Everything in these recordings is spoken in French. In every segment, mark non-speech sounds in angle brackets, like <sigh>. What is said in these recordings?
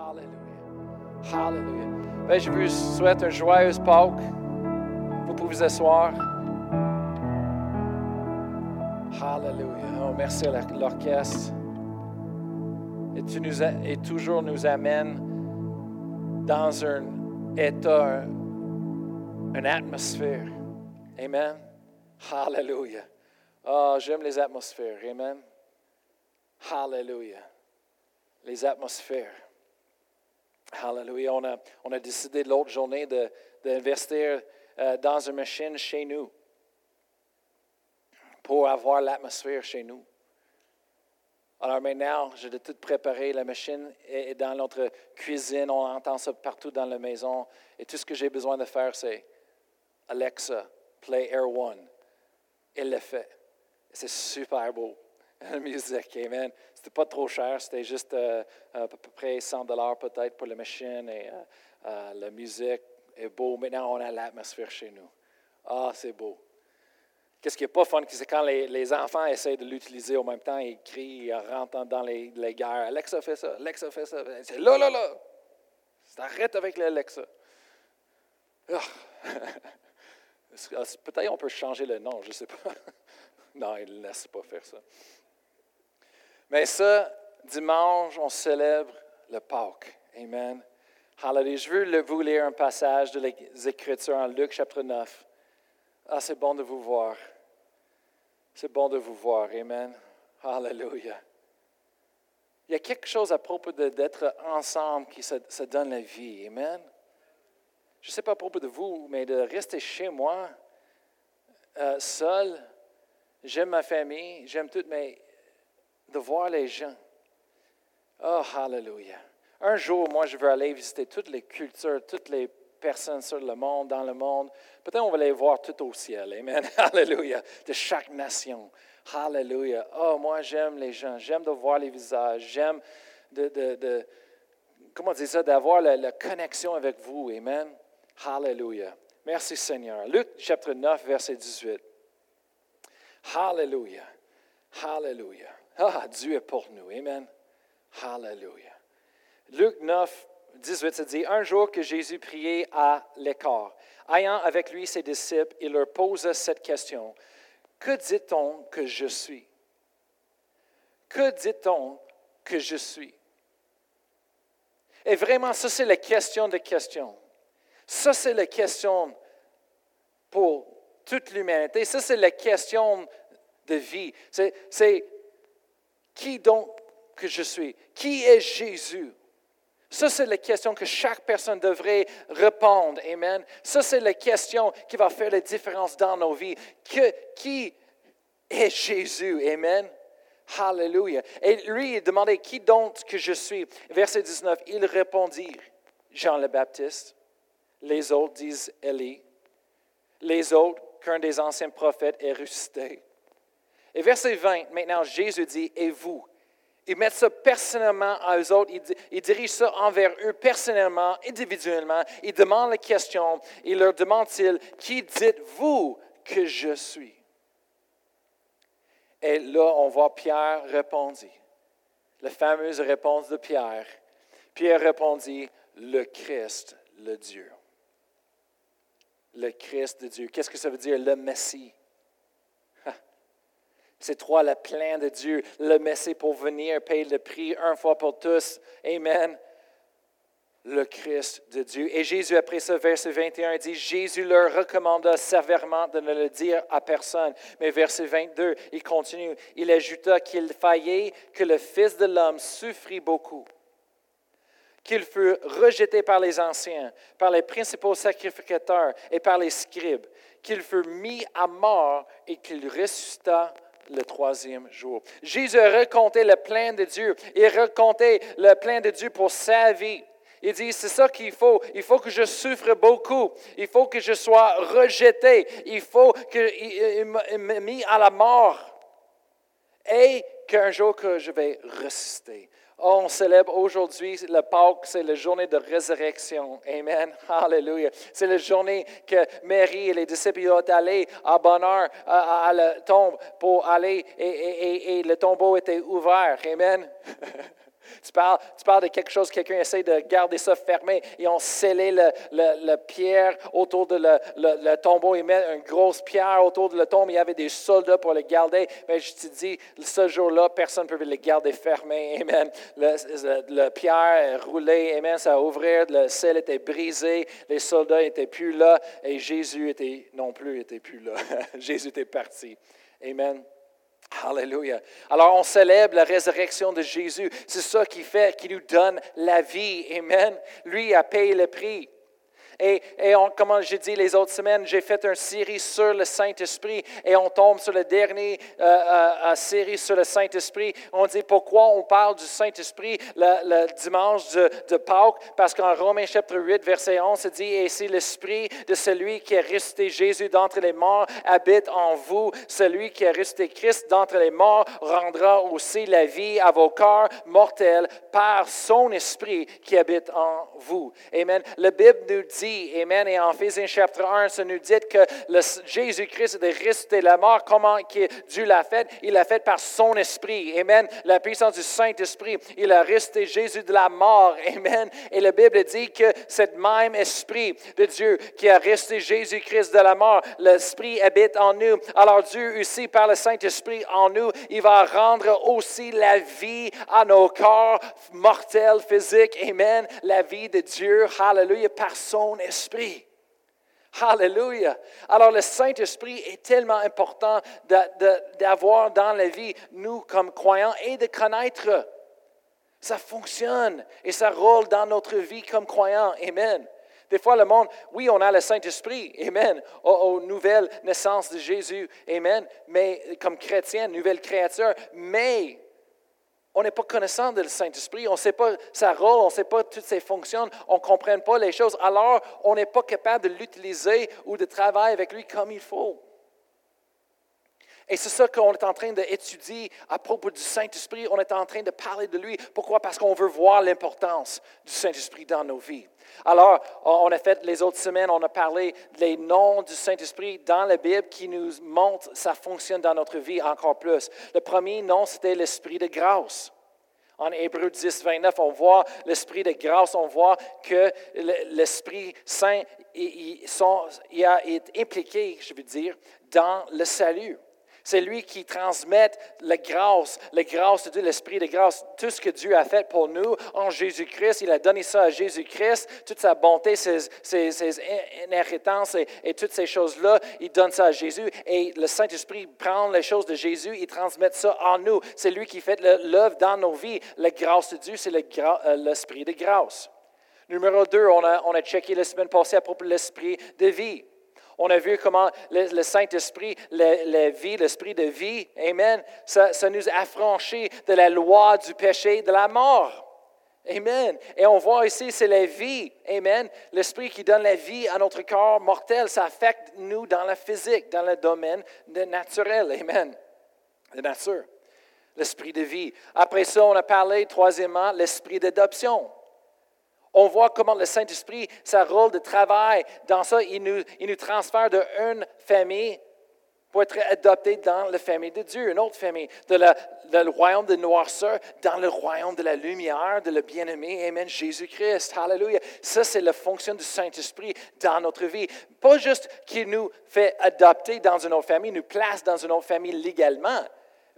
Hallelujah. Hallelujah. Ben, je vous souhaite une joyeuse Pâques. Vous pouvez vous asseoir. Hallelujah. Oh, merci à l'orchestre. Et tu nous toujours nous amène dans un état, une atmosphère. Amen. Hallelujah. Oh, j'aime les atmosphères. Amen. Hallelujah. Les atmosphères. Hallelujah. On a, décidé l'autre journée d'investir euh, dans une machine chez nous pour avoir l'atmosphère chez nous. Alors maintenant, dois tout préparer. La machine est dans notre cuisine. On entend ça partout dans la maison. Et tout ce que j'ai besoin de faire, c'est Alexa, play Air One. Il le fait. C'est super beau. La <laughs> musique, amen. C'était pas trop cher, c'était juste euh, à peu près 100 dollars peut-être pour la machine et euh, euh, la musique est beau. Maintenant, on a l'atmosphère chez nous. Ah, c'est beau. Qu'est-ce qui n'est pas fun, c'est quand les, enfants essaient de l'utiliser en même temps, ils crient, ils rentrent dans les, les guerres. Alexa fait ça, Alexa fait ça. C'est là, là, là. Arrête avec l'Alexa. Ah. <laughs> Peut-être on peut changer le nom, je ne sais pas. <laughs> non, il ne laisse pas faire ça. Mais ça, dimanche, on célèbre le Pâques. Amen. Hallelujah. Je veux vous lire un passage de les Écritures en Luc chapitre 9. Ah, c'est bon de vous voir. C'est bon de vous voir. Amen. Hallelujah. Il y a quelque chose à propos d'être ensemble qui se, donne la vie. Amen. Je ne sais pas à propos de vous, mais de rester chez moi, euh, seul, j'aime ma famille, j'aime tout, mais de voir les gens. Oh, hallelujah. Un jour, moi, je veux aller visiter toutes les cultures, toutes les personnes sur le monde, dans le monde. Peut-être on va les voir tout au ciel. Amen. <laughs> Hallelujah. De chaque nation. Hallelujah. Oh, moi, j'aime les gens. J'aime de voir les visages. J'aime de, de, de, comment dire ça, d'avoir la, la, connexion avec vous. Amen. Hallelujah. Merci Seigneur. Luc chapitre 9, verset 18. Hallelujah. Hallelujah. Ah, Dieu est pour nous. Amen. Hallelujah. Luc 9, 18, ça dit, un jour que Jésus priait à l'écart, ayant avec lui ses disciples, il leur posa cette question, que dit-on que je suis? Que dit-on que je suis? Et vraiment, ça c'est la question de questions. Ça c'est la question pour toute l'humanité. Ça c'est la question de vie. C'est qui donc que je suis? Qui est Jésus? Ça, c'est la question que chaque personne devrait répondre. Amen. Ça, c'est la question qui va faire la différence dans nos vies. Qui est Jésus? Amen. Hallelujah. Et lui, il demandait, qui donc que je suis? Verset 19, il répondit, Jean le Baptiste. Les autres disent Élie. Les autres, qu'un des anciens prophètes est ressuscité. Et verset 20, maintenant, Jésus dit, et vous? Ils mettent ça personnellement à eux autres. Ils, dirigent ça envers eux personnellement, individuellement. Ils demandent la question. Ils leur demandent-ils, qui dites-vous que je suis? Et là, on voit Pierre répondit. La fameuse réponse de Pierre. Pierre répondit, le Christ, le Dieu. Le Christ de Dieu. Qu'est-ce que ça veut dire, le Messie? C'est toi le plein de Dieu, le Messie pour venir payer le prix une fois pour tous. Amen. Le Christ de Dieu. Et Jésus, après ce verset 21, dit, Jésus leur recommanda sévèrement de ne le dire à personne. Mais verset 22, il continue, il ajouta qu'il faillait que le Fils de l'homme souffrit beaucoup qu'il fut rejeté par les anciens, par les principaux sacrificateurs et par les scribes, qu'il fut mis à mort et qu'il ressuscita le troisième jour. Jésus racontait le plein de Dieu. Il racontait le plein de Dieu pour sa vie. Il dit, c'est ça qu'il faut. Il faut que je souffre beaucoup. Il faut que je sois rejeté. Il faut qu'il me mis à la mort. Et qu'un jour que je vais ressusciter. On célèbre aujourd'hui le Pâques, c'est la journée de résurrection. Amen. Hallelujah. C'est la journée que Marie et les disciples sont allés à bonheur à, à, la tombe pour aller et, et, et, le tombeau était ouvert. Amen. <laughs> Tu parles, tu parles de quelque chose, quelqu'un essaie de garder ça fermé et on scellé le, pierre autour de le, tombeau. Ils mettent une grosse pierre autour de le tombeau. Il y avait des soldats pour le garder. Mais je te dis, ce jour-là, personne ne pouvait le garder fermé. Amen. Le, pierre roulé. Amen. Ça a ouvert. Le sel était brisé. Les soldats n'étaient plus là. Et Jésus était non plus était plus là. <laughs> Jésus était parti. Amen. Alléluia. Alors on célèbre la résurrection de Jésus. C'est ça qui fait, qui nous donne la vie. Amen. Lui a payé le prix. Et, et comme j'ai dit les autres semaines, j'ai fait une série sur le Saint-Esprit et on tombe sur la dernière euh, euh, euh, série sur le Saint-Esprit. On dit pourquoi on parle du Saint-Esprit le, dimanche de, de Pâques, parce qu'en Romains chapitre 8, verset 11, c'est dit, et si l'Esprit de celui qui est resté Jésus d'entre les morts habite en vous, celui qui est resté Christ d'entre les morts rendra aussi la vie à vos corps mortels par son Esprit qui habite en vous. Amen. La Bible nous dit Amen. Et en Éphésiens chapitre 1, ça nous dit que Jésus-Christ est ressuscité la mort. Comment Dieu l'a fait? Il l'a fait par son esprit. Amen. La puissance du Saint-Esprit. Il a resté Jésus de la mort. Amen. Et la Bible dit que cet même esprit de Dieu qui a resté Jésus-Christ de la mort, l'esprit habite en nous. Alors Dieu aussi, par le Saint-Esprit en nous, il va rendre aussi la vie à nos corps mortels, physiques. Amen. La vie de Dieu. Hallelujah. Par son esprit. Alléluia. Alors le Saint-Esprit est tellement important d'avoir dans la vie, nous comme croyants, et de connaître. Ça fonctionne et ça roule dans notre vie comme croyants. Amen. Des fois, le monde, oui, on a le Saint-Esprit, Amen, aux, nouvelles naissances de Jésus, Amen, mais comme chrétien, nouvelle créature, mais on n'est pas connaissant du Saint-Esprit, on ne sait pas sa rôle, on ne sait pas toutes ses fonctions, on ne comprend pas les choses, alors on n'est pas capable de l'utiliser ou de travailler avec lui comme il faut. Et c'est ça qu'on est en train d'étudier à propos du Saint-Esprit. On est en train de parler de lui. Pourquoi? Parce qu'on veut voir l'importance du Saint-Esprit dans nos vies. Alors, on a fait les autres semaines, on a parlé des noms du Saint-Esprit dans la Bible qui nous montrent ça fonctionne dans notre vie encore plus. Le premier nom, c'était l'Esprit de grâce. En Hébreu 10, 29, on voit l'Esprit de grâce, on voit que l'Esprit Saint il, a été impliqué, je veux dire, dans le salut. C'est lui qui transmet la grâce, la grâce de Dieu, l'esprit de grâce, tout ce que Dieu a fait pour nous en Jésus-Christ. Il a donné ça à Jésus-Christ, toute sa bonté, ses, ses, inhéritances et, toutes ces choses-là. Il donne ça à Jésus et le Saint-Esprit prend les choses de Jésus, il transmet ça en nous. C'est lui qui fait l'œuvre dans nos vies. La grâce de Dieu, c'est euh, l'esprit de grâce. Numéro deux, on a, on a checké la semaine passée à propos de l'esprit de vie. On a vu comment le, Saint-Esprit, la, vie, l'esprit de vie, Amen, ça, nous a affranchis de la loi du péché, de la mort. Amen. Et on voit ici, c'est la vie. Amen. L'esprit qui donne la vie à notre corps mortel, ça affecte nous dans la physique, dans le domaine naturel. Amen. De nature. L'esprit de vie. Après ça, on a parlé, troisièmement, l'esprit d'adoption. On voit comment le Saint-Esprit, sa rôle de travail dans ça, il nous, il nous transfère d'une famille pour être adopté dans la famille de Dieu, une autre famille, de la, le royaume de noirceur dans le royaume de la lumière, de le bien-aimé, Amen, Jésus-Christ. Alléluia. Ça, c'est la fonction du Saint-Esprit dans notre vie. Pas juste qu'il nous fait adopter dans une autre famille, nous place dans une autre famille légalement,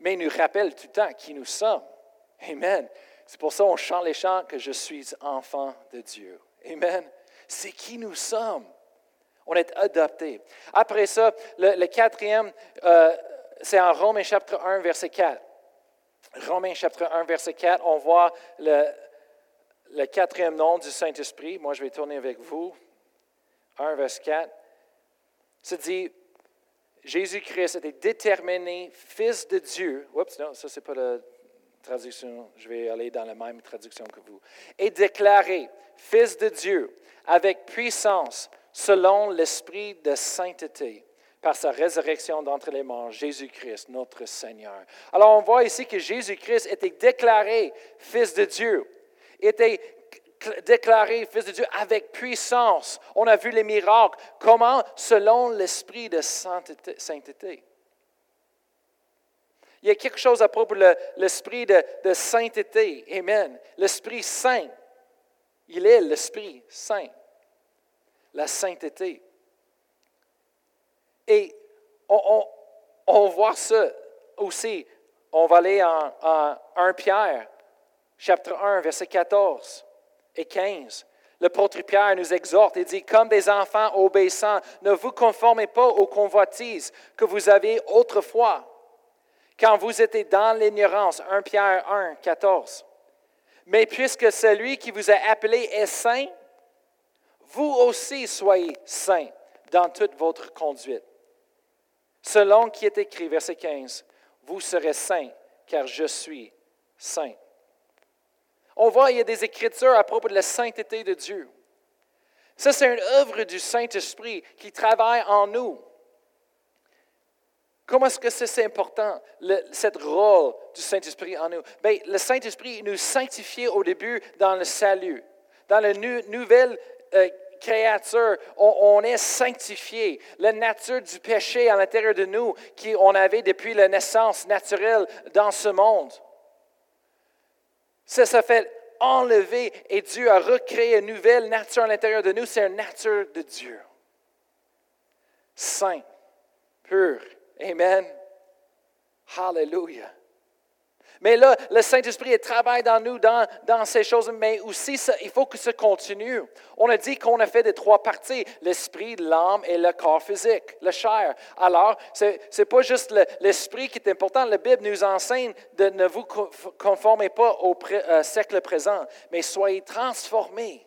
mais il nous rappelle tout le temps qui nous sommes. Amen. C'est pour ça qu'on chante les chants que je suis enfant de Dieu. Amen. C'est qui nous sommes. On est adoptés. Après ça, le, quatrième, euh, c'est en Romains chapitre 1, verset 4. Romains chapitre 1, verset 4, on voit le, quatrième nom du Saint-Esprit. Moi, je vais tourner avec vous. 1, verset 4. Ça dit, Jésus-Christ était déterminé fils de Dieu. Oups, non, ça, c'est pas le traduction, je vais aller dans la même traduction que vous, est déclaré Fils de Dieu avec puissance selon l'esprit de sainteté par sa résurrection d'entre les morts, Jésus-Christ, notre Seigneur. Alors on voit ici que Jésus-Christ était déclaré Fils de Dieu, était déclaré Fils de Dieu avec puissance. On a vu les miracles. Comment? Selon l'esprit de sainteté. Il y a quelque chose à propos de l'esprit de, sainteté. Amen. L'esprit saint. Il est l'esprit saint. La sainteté. Et on, voit ça aussi. On va aller en, en 1 Pierre, chapitre 1, verset 14 et 15. Le L'apôtre Pierre nous exhorte et dit, comme des enfants obéissants, ne vous conformez pas aux convoitises que vous avez autrefois, quand vous étiez dans l'ignorance. 1 Pierre 1, 14. Mais puisque celui qui vous a appelé est saint, vous aussi soyez saints dans toute votre conduite. Selon qui est écrit, verset 15, vous serez saints, car je suis saint. On voit, il y a des écritures à propos de la sainteté de Dieu. Ça, c'est une œuvre du Saint-Esprit qui travaille en nous. Comment est-ce que c'est important, le, cette rôle du Saint-Esprit en nous? Bien, le Saint-Esprit nous sanctifie au début dans le salut. Dans la nouvelle euh, créature, on, on, est sanctifié. La nature du péché à l'intérieur de nous, qu'on avait depuis la naissance naturelle dans ce monde. Ça, ça fait enlever et Dieu a recréé une nouvelle nature à l'intérieur de nous. C'est une nature de Dieu. Saint, pur. Amen. Hallelujah. Mais là, le Saint-Esprit travaille dans nous, dans, dans ces choses, mais aussi, il faut que ça continue. On a dit qu'on a fait des trois parties, l'esprit, l'âme et le corps physique, le chair. Alors, ce n'est pas juste l'esprit qui est important. La Bible nous enseigne de ne vous conformer pas au euh, siècle présent, mais soyez transformés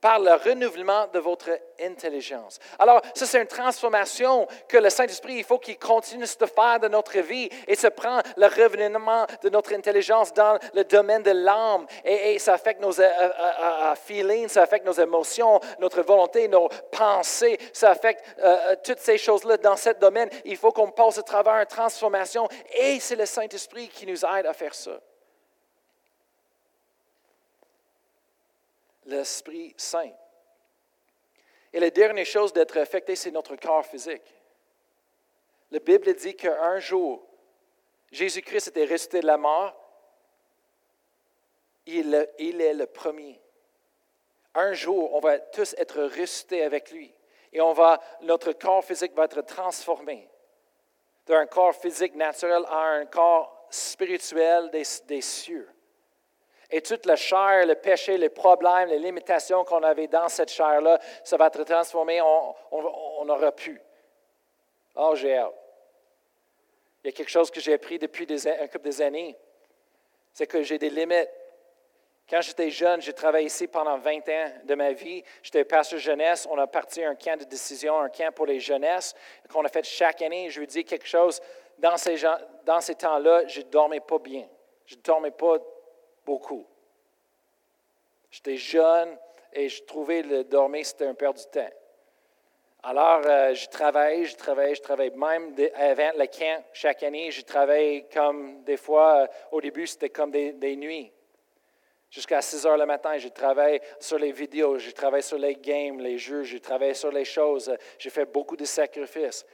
par le renouvellement de votre intelligence. Alors, ça, c'est une transformation que le Saint-Esprit, il faut qu'il continue de faire de notre vie et se prend le renouvellement de notre intelligence dans le domaine de l'âme. Et, ça affecte nos euh, euh, euh, feelings, ça affecte nos émotions, notre volonté, nos pensées, ça affecte toutes ces choses-là dans ce domaine. Il faut qu'on passe à travers une transformation et c'est le Saint-Esprit qui nous aide à faire ça. l'Esprit Saint. Et la dernière chose d'être affecté, c'est notre corps physique. La Bible dit qu'un jour, Jésus-Christ était resté de la mort. Il, il, est le premier. Un jour, on va tous être ressuscités avec lui. Et on va, notre corps physique va être transformé d'un corps physique naturel à un corps spirituel des, des cieux. Et toute la chair, le péché, les problèmes, les limitations qu'on avait dans cette chair-là, ça va être transformé, on n'aura plus. Oh, j'ai hâte. Il y a quelque chose que j'ai appris depuis un couple des années, c'est que j'ai des limites. Quand j'étais jeune, j'ai travaillé ici pendant 20 ans de ma vie. J'étais pasteur jeunesse. On a parti un camp de décision, un camp pour les jeunesses qu'on a fait chaque année. Je veux dire quelque chose, dans ces, dans ces temps-là, je ne dormais pas bien. Je ne dormais pas beaucoup. J'étais jeune et je trouvais le dormir, c'était un perte du temps. Alors, euh, je travaille, je travaille, je travaille. Même avant le camp, chaque année, je travaille comme des fois, euh, au début, c'était comme des, nuits. Jusqu'à 6 heures le matin, je travaille sur les vidéos, je travaille sur les games, les jeux, je travaille sur les choses. J'ai fait beaucoup de sacrifices.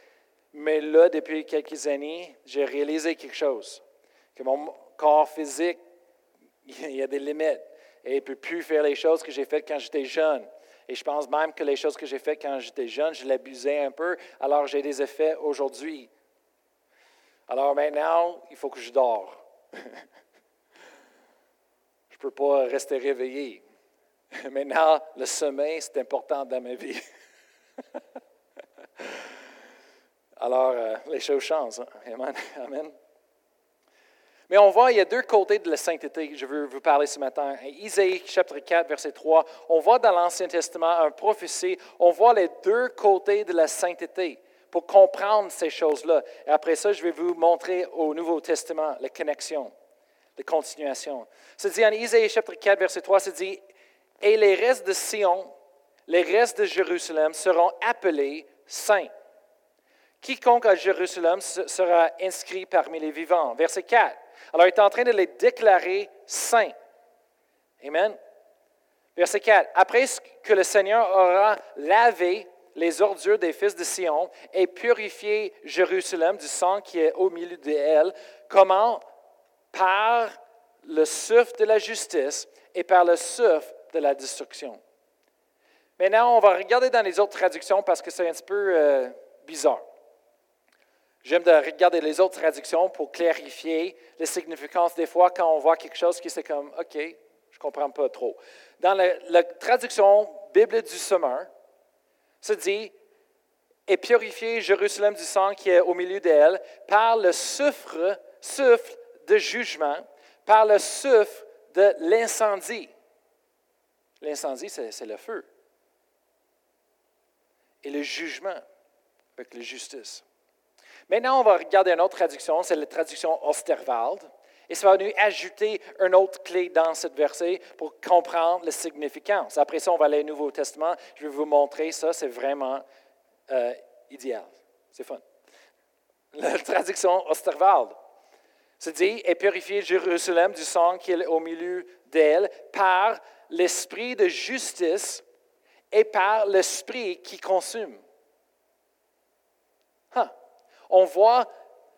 Mais là, depuis quelques années, j'ai réalisé quelque chose. Que mon corps physique il y a des limites. Et il ne peut plus faire les choses que j'ai faites quand j'étais jeune. Et je pense même que les choses que j'ai faites quand j'étais jeune, je l'abusais un peu, alors j'ai des effets aujourd'hui. Alors maintenant, il faut que je dors. <laughs> je ne peux pas rester réveillé. <laughs> Maintenant, le sommeil, c'est important dans ma vie. <laughs> alors, euh, les choses changent. Hein. Amen. Mais on voit, il y a deux côtés de la sainteté que je veux vous parler ce matin. Isaïe chapitre 4, verset 3, on voit dans l'Ancien Testament un prophétie, on voit les deux côtés de la sainteté pour comprendre ces choses-là. Et après ça, je vais vous montrer au Nouveau Testament la connexion, la continuation. C'est dit en Isaïe chapitre 4, verset 3, c'est dit, et les restes de Sion, les restes de Jérusalem seront appelés saints. Quiconque à Jérusalem sera inscrit parmi les vivants. Verset 4. Alors, il est en train de les déclarer saints. Amen. Verset 4. Après que le Seigneur aura lavé les ordures des fils de Sion et purifier Jérusalem du sang qui est au milieu d'elle. Comment? Par le souffle de la justice et par le souffle de la destruction. Maintenant, on va regarder dans les autres traductions parce que c'est un petit peu euh, bizarre. J'aime de regarder les autres traductions pour clarifier les significances des fois quand on voit quelque chose qui c'est comme, OK, je ne comprends pas trop. Dans la, traduction Bible du Sommeur, ça dit, et purifier Jérusalem du sang qui est au milieu d'elle par le souffle, souffle de jugement, par le souffle de l'incendie. L'incendie, c'est le feu. Et le jugement, avec la justice. Maintenant, on va regarder une autre traduction, c'est la traduction Osterwald. Et ça va nous ajouter une autre clé dans ce verset pour comprendre la significance. Après ça, on va aller au Nouveau Testament. Je vais vous montrer ça. C'est vraiment euh, idéal. C'est fun. La <laughs> traduction Osterwald se dit Et purifier Jérusalem du sang qui est au milieu d'elle par l'esprit de justice et par l'esprit qui consume on voit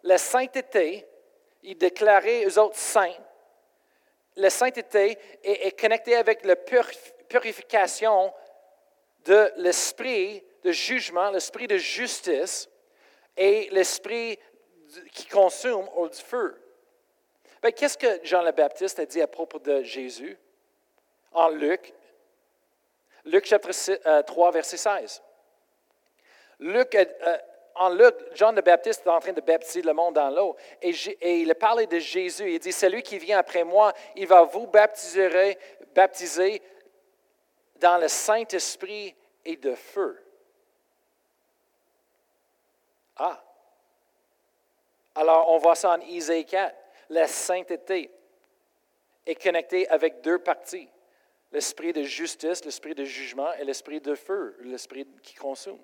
la sainteté, il déclarait aux autres saints. La sainteté est, connectée avec la purification de l'esprit de jugement, l'esprit de justice et l'esprit qui consume au feu. Ben, qu'est-ce que Jean le Baptiste a dit à propos de Jésus en Luc? Luc chapitre 3, euh, verset 16. Luc a, en Luc, Jean le Baptiste est en train de baptiser le monde dans l'eau. Et, il a parlé de Jésus. Il dit, celui qui vient après moi, il va vous baptiser, baptiser dans le Saint-Esprit et de feu. Ah. Alors, on voit ça en Isaïe 4. La sainteté est connectée avec deux parties. L'esprit de justice, l'esprit de jugement et l'esprit de feu, l'esprit qui consume.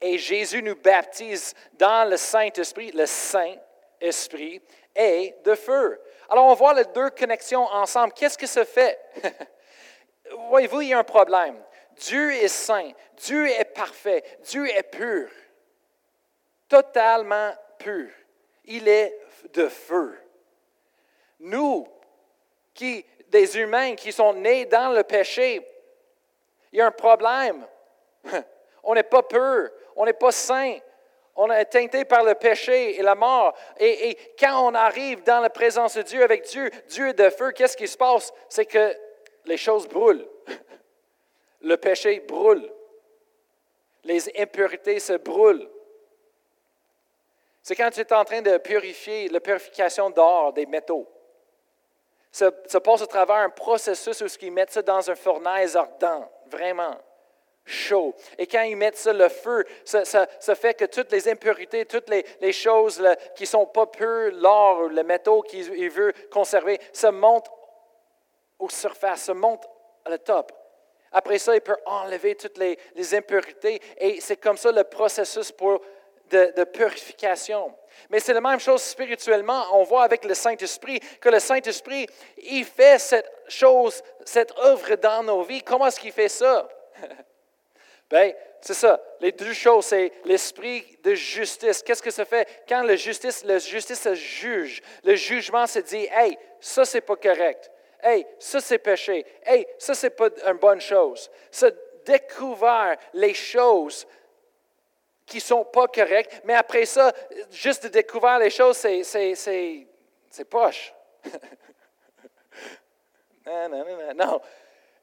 Et Jésus nous baptise dans le Saint-Esprit, le Saint-Esprit et de feu. Alors on voit les deux connexions ensemble. Qu'est-ce que ça fait? <laughs> Voyez-vous, il y a un problème. Dieu est saint, Dieu est parfait, Dieu est pur, totalement pur. Il est de feu. Nous, qui, des humains qui sont nés dans le péché, il y a un problème. <laughs> On n'est pas pur, on n'est pas saint. On est teinté par le péché et la mort. Et, quand on arrive dans la présence de Dieu avec Dieu, Dieu de feu, qu'est-ce qui se passe? C'est que les choses brûlent. Le péché brûle. Les impurités se brûlent. C'est quand tu es en train de purifier la purification d'or des métaux. Ça, passe à travers un processus où ils mettent ça dans un fournaise ardent, vraiment chaud. Et quand ils mettent ça, le feu, ça, fait que toutes les impurités, toutes les, choses qui ne sont pas pures, l'or, le métaux qu'il veut conserver, ça monte aux surfaces, ça monte à la top. Après ça, il peut enlever toutes les, impuretés et c'est comme ça le processus pour de, de purification. Mais c'est la même chose spirituellement. On voit avec le Saint-Esprit que le Saint-Esprit, il fait cette chose, cette œuvre dans nos vies. Comment est-ce qu'il fait ça? <laughs> Bien, c'est ça. Les deux choses, c'est l'esprit de justice. Qu'est-ce que ça fait? Quand la justice, la justice se juge, le jugement se dit, hey, ça, c'est pas correct. Hey, ça, c'est péché. Hey, ça, c'est pas une bonne chose. Ça découvert les choses qui sont pas correctes, mais après ça, juste de découvrir les choses, c'est, c'est, c'est, c'est poche. <laughs> non, non, non, non.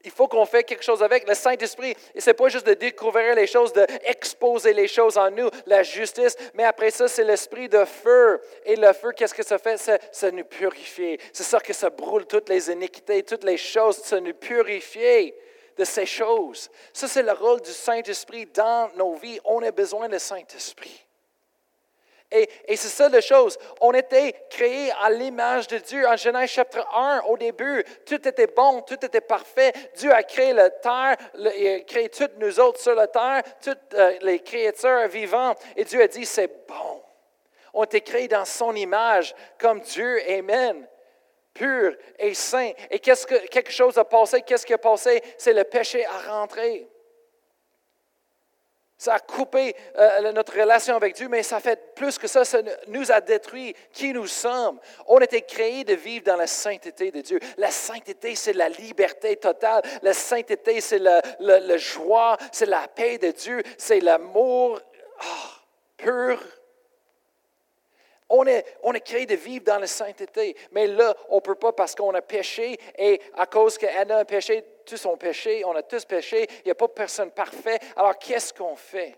Il faut qu'on fasse quelque chose avec le Saint-Esprit. Ce n'est pas juste de découvrir les choses, d'exposer les choses en nous, la justice, mais après ça, c'est l'esprit de feu. Et le feu, qu'est-ce que ça fait? Ça, ça nous purifie. C'est ça que ça brûle toutes les iniquités, toutes les choses, ça nous purifie de ces choses. Ça, c'est le rôle du Saint-Esprit dans nos vies. On a besoin du Saint-Esprit. Et, c'est ça la chose. On était créés à l'image de Dieu. En Genèse chapitre 1, au début, tout était bon, tout était parfait. Dieu a créé la terre, il a créé toutes nous autres sur la terre, toutes euh, les créatures vivantes. Et Dieu a dit, c'est bon. On était créés dans son image, comme Dieu. Amen pur et saint. Et qu'est-ce que quelque chose a passé? Qu'est-ce qui a passé? C'est le péché à rentrer. Ça a coupé euh, notre relation avec Dieu, mais ça fait plus que ça, ça nous a détruit qui nous sommes? On était créés de vivre dans la sainteté de Dieu. La sainteté, c'est la liberté totale. La sainteté, c'est le, joie, c'est la paix de Dieu, c'est l'amour ah, pur. On est, on est créé de vivre dans la sainteté, mais là, on ne peut pas parce qu'on a péché et à cause qu'Anna a péché, tous ont péché, on a tous péché, il n'y a pas personne parfait. Alors qu'est-ce qu'on fait?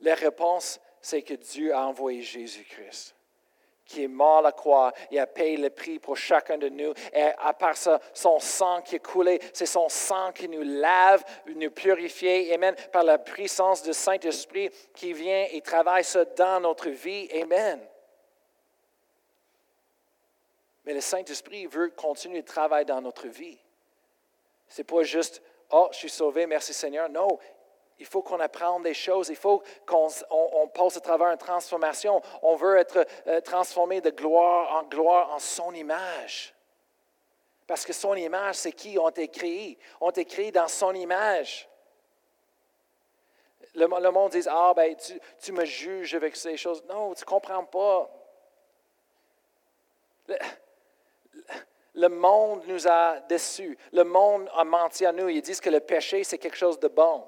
La réponse, c'est que Dieu a envoyé Jésus-Christ qui est mort à la croix, il a payé le prix pour chacun de nous. Et à part ça, son sang qui est coulé, c'est son sang qui nous lave, nous purifie. Amen. Par la puissance du Saint-Esprit qui vient et travaille ça dans notre vie. Amen. Mais le Saint-Esprit veut continuer de travailler dans notre vie. Ce n'est pas juste, oh, je suis sauvé, merci Seigneur. Non, il faut qu'on apprenne des choses. Il faut qu'on on, passe à travers une transformation. On veut être euh, transformé de gloire en gloire en son image. Parce que son image, c'est qui? On été créé. On été dans son image. Le, monde dit Ah, ben, tu, tu, me juges avec ces choses. Non, tu ne comprends pas. Le, le monde nous a déçus. Le monde a menti à nous. Ils disent que le péché, c'est quelque chose de bon.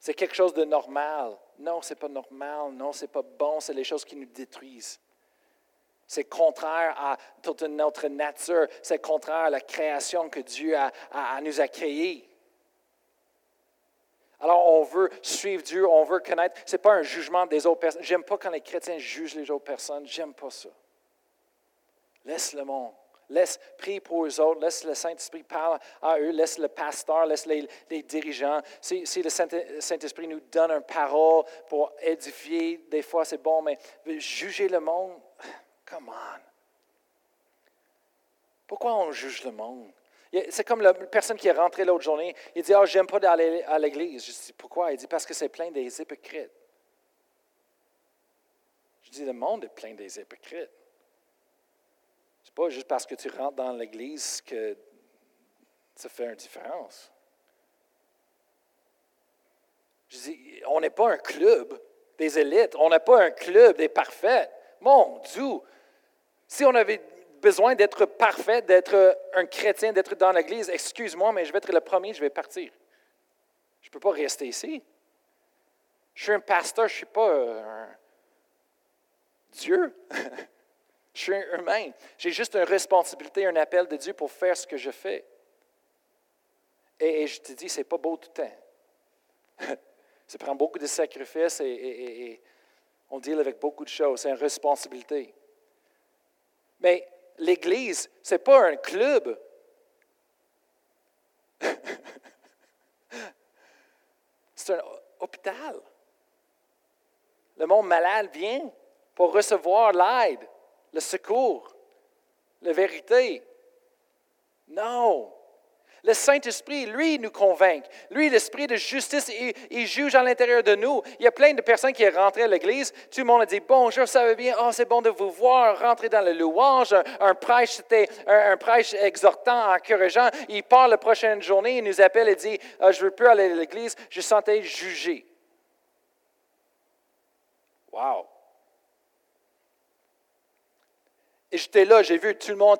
C'est quelque chose de normal. Non, ce n'est pas normal. Non, ce n'est pas bon. C'est les choses qui nous détruisent. C'est contraire à toute notre nature. C'est contraire à la création que Dieu a, nous a créée. Alors, on veut suivre Dieu, on veut connaître. Ce n'est pas un jugement des autres personnes. J'aime pas quand les chrétiens jugent les autres personnes. J'aime pas ça. Laisse le monde. Laisse prier pour eux autres, laisse le Saint-Esprit parler à eux, laisse le pasteur, laisse les, dirigeants. Si, le Saint-Esprit nous donne une parole pour édifier, des fois c'est bon, mais juger le monde, <sighs> come on. Pourquoi on juge le monde? C'est comme la personne qui est rentrée l'autre journée, il dit, oh, j'aime pas d'aller à l'église. Je dis, pourquoi? Il dit, parce que c'est plein des hypocrites. Je dis, le monde est plein des hypocrites pas juste parce que tu rentres dans l'Église que ça fait une différence. Je dis, on n'est pas un club des élites, on n'est pas un club des parfaits. Mon Dieu, si on avait besoin d'être parfait, d'être un chrétien, d'être dans l'Église, excuse-moi, mais je vais être le premier, je vais partir. Je ne peux pas rester ici. Je suis un pasteur, je ne suis pas un Dieu. <laughs> Je suis humain. J'ai juste une responsabilité, un appel de Dieu pour faire ce que je fais. Et, je te dis, ce n'est pas beau tout le temps. <laughs> Ça prend beaucoup de sacrifices et, on deal avec beaucoup de choses. C'est une responsabilité. Mais l'Église, ce n'est pas un club. <laughs> C'est un hôpital. Le monde malade vient pour recevoir l'aide le secours, la vérité. Non. Le Saint-Esprit, lui, nous convainc. Lui, l'Esprit de justice, il, juge à l'intérieur de nous. Il y a plein de personnes qui sont rentrées à l'Église. Tout le monde a dit Bonjour, ça va bien. Oh, c'est bon de vous voir. Rentrer dans le louange. Un, prêche, c'était un, prêche exhortant, encourageant. Il part la prochaine journée, il nous appelle et dit ah, Je ne veux plus aller à l'Église, je sentais jugé. Wow. Et j'étais là, j'ai vu tout le monde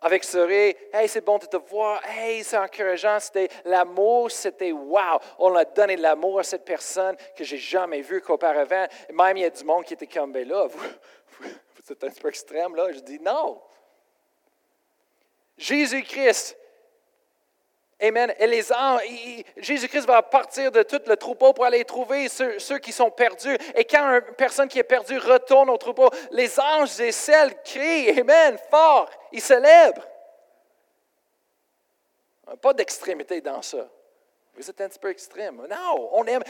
avec sourire. Hey, c'est bon de te voir. Hey, c'est encourageant. C'était l'amour, c'était wow. On a donné de l'amour à cette personne que j'ai jamais vue qu'auparavant. Même il y a du monde qui était comme, ben là, vous, vous, vous êtes un peu extrême là. Je dis non. Jésus-Christ, Amen. Et les anges, Jésus-Christ va partir de tout le troupeau pour aller trouver ceux, qui sont perdus. Et quand une personne qui est perdue retourne au troupeau, les anges et celles crient, Amen, fort, ils célèbrent. Pas d'extrémité dans ça. Vous êtes un petit peu extrême. Non, on aime,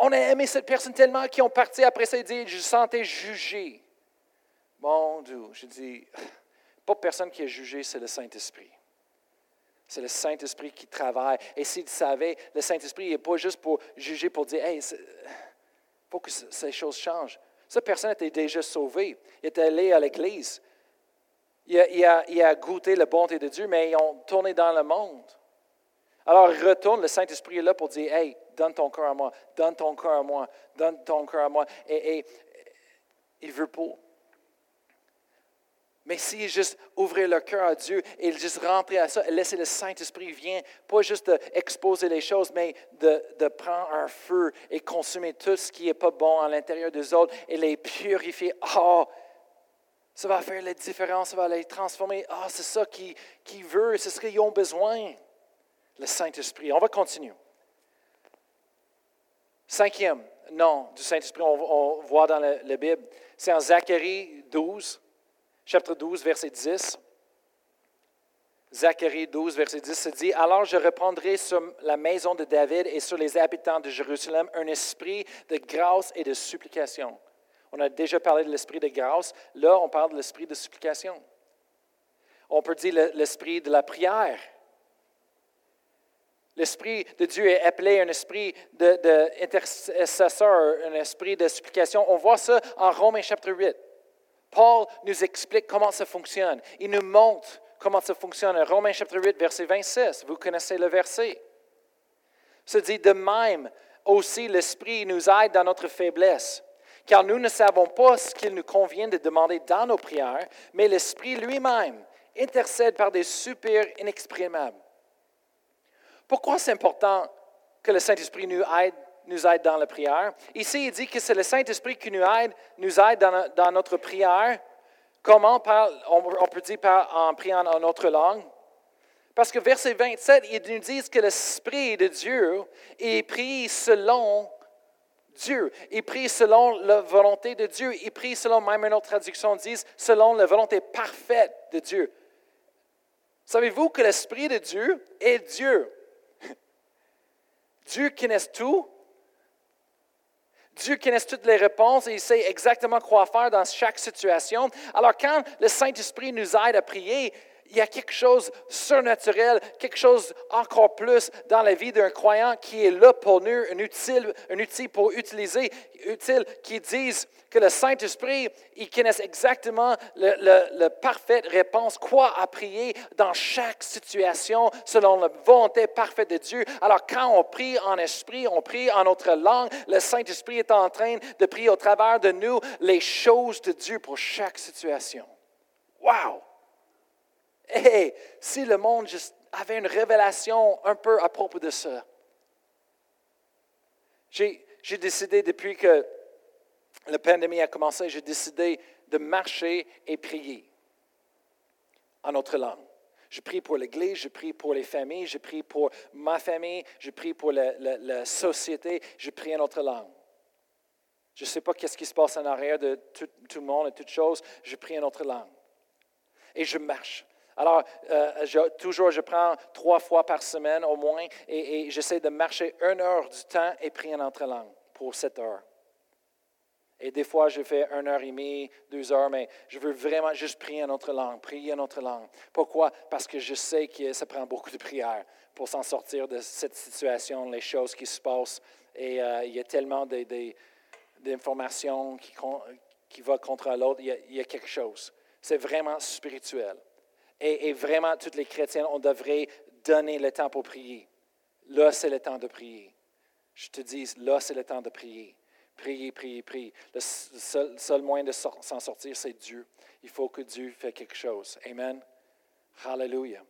on a aimé cette personne tellement qu'ils ont parti après ça et dit, je sentais jugé. Mon Dieu, je dis, pas personne qui est jugé, c'est le Saint-Esprit. C'est le Saint-Esprit qui travaille. Et s'il savait, le Saint-Esprit n'est pas juste pour juger, pour dire, hey, il faut que ces choses changent. Cette personne était déjà sauvée. Il est allé à l'église. Il a, goûté la bonté de Dieu, mais ils ont tourné dans le monde. Alors retourne, le Saint-Esprit est là pour dire, hey, donne ton cœur à moi, donne ton cœur à moi, donne ton cœur à moi. Et, et il veut pas. Mais si juste ouvrir le cœur à Dieu et juste rentrer à ça, laisser le Saint-Esprit venir, pas juste d'exposer les choses, mais de, de, prendre un feu et consommer tout ce qui n'est pas bon à l'intérieur des autres et les purifier. Oh, ça va faire la différence, ça va les transformer. Ah, c'est ça qu'ils qui veut, c'est ce qu'ils ont besoin. Le Saint-Esprit. On va continuer. Cinquième nom du Saint-Esprit, on, voit dans la Bible, c'est en Zacharie 12 chapitre 12, verset 10. Zacharie 12, verset 10 se dit, Alors je reprendrai sur la maison de David et sur les habitants de Jérusalem un esprit de grâce et de supplication. On a déjà parlé de l'esprit de grâce, là on parle de l'esprit de supplication. On peut dire l'esprit de la prière. L'Esprit de Dieu est appelé un esprit d'intercesseur, un esprit de supplication. On voit ça en Romains chapitre 8. Paul nous explique comment ça fonctionne. Il nous montre comment ça fonctionne. Romains chapitre 8, verset 26, vous connaissez le verset. Ça dit, de même aussi l'Esprit nous aide dans notre faiblesse, car nous ne savons pas ce qu'il nous convient de demander dans nos prières, mais l'Esprit lui-même intercède par des super inexprimables. Pourquoi c'est important que le Saint-Esprit nous aide nous aide dans la prière. Ici, il dit que c'est le Saint-Esprit qui nous aide, nous aide dans, notre prière. Comment on, peut dire en priant en notre langue? Parce que verset 27, il nous dit que l'Esprit de Dieu est pris selon Dieu. Il prie selon la volonté de Dieu. Il prie selon, même une autre traduction dit, selon la volonté parfaite de Dieu. Savez-vous que l'Esprit de Dieu est Dieu? <laughs> Dieu connaît tout, Dieu connaît toutes les réponses et il sait exactement quoi faire dans chaque situation. Alors quand le Saint-Esprit nous aide à prier, il y a quelque chose surnaturel, quelque chose encore plus dans la vie d'un croyant qui est là pour nous, un outil, un outil pour utiliser, utile, qui disent que le Saint-Esprit, il connaît exactement la parfaite réponse, quoi à prier dans chaque situation selon la volonté parfaite de Dieu. Alors quand on prie en esprit, on prie en notre langue, le Saint-Esprit est en train de prier au travers de nous les choses de Dieu pour chaque situation. Wow! Hey, si le monde avait une révélation un peu à propos de ça. J'ai décidé, depuis que la pandémie a commencé, j'ai décidé de marcher et prier en notre langue. Je prie pour l'Église, je prie pour les familles, je prie pour ma famille, je prie pour la, société, je prie en notre langue. Je ne sais pas qu'est-ce qui se passe en arrière de tout, tout, le monde et toutes choses, je prie en notre langue. Et je marche. Alors, euh, toujours, je prends trois fois par semaine au moins et, j'essaie de marcher une heure du temps et prier en notre langue pour cette heure. Et des fois, je fais une heure et demie, deux heures, mais je veux vraiment juste prier en notre langue, prier en notre langue. Pourquoi? Parce que je sais que ça prend beaucoup de prières pour s'en sortir de cette situation, les choses qui se passent. Et euh, il y a tellement d'informations qui vont contre l'autre. il y a quelque chose. C'est vraiment spirituel. Et, vraiment, tous les chrétiens, on devrait donner le temps pour prier. Là, c'est le temps de prier. Je te dis, là, c'est le temps de prier. Prier, prier, prier. Le seul, moyen de s'en sortir, c'est Dieu. Il faut que Dieu fasse quelque chose. Amen. Hallelujah.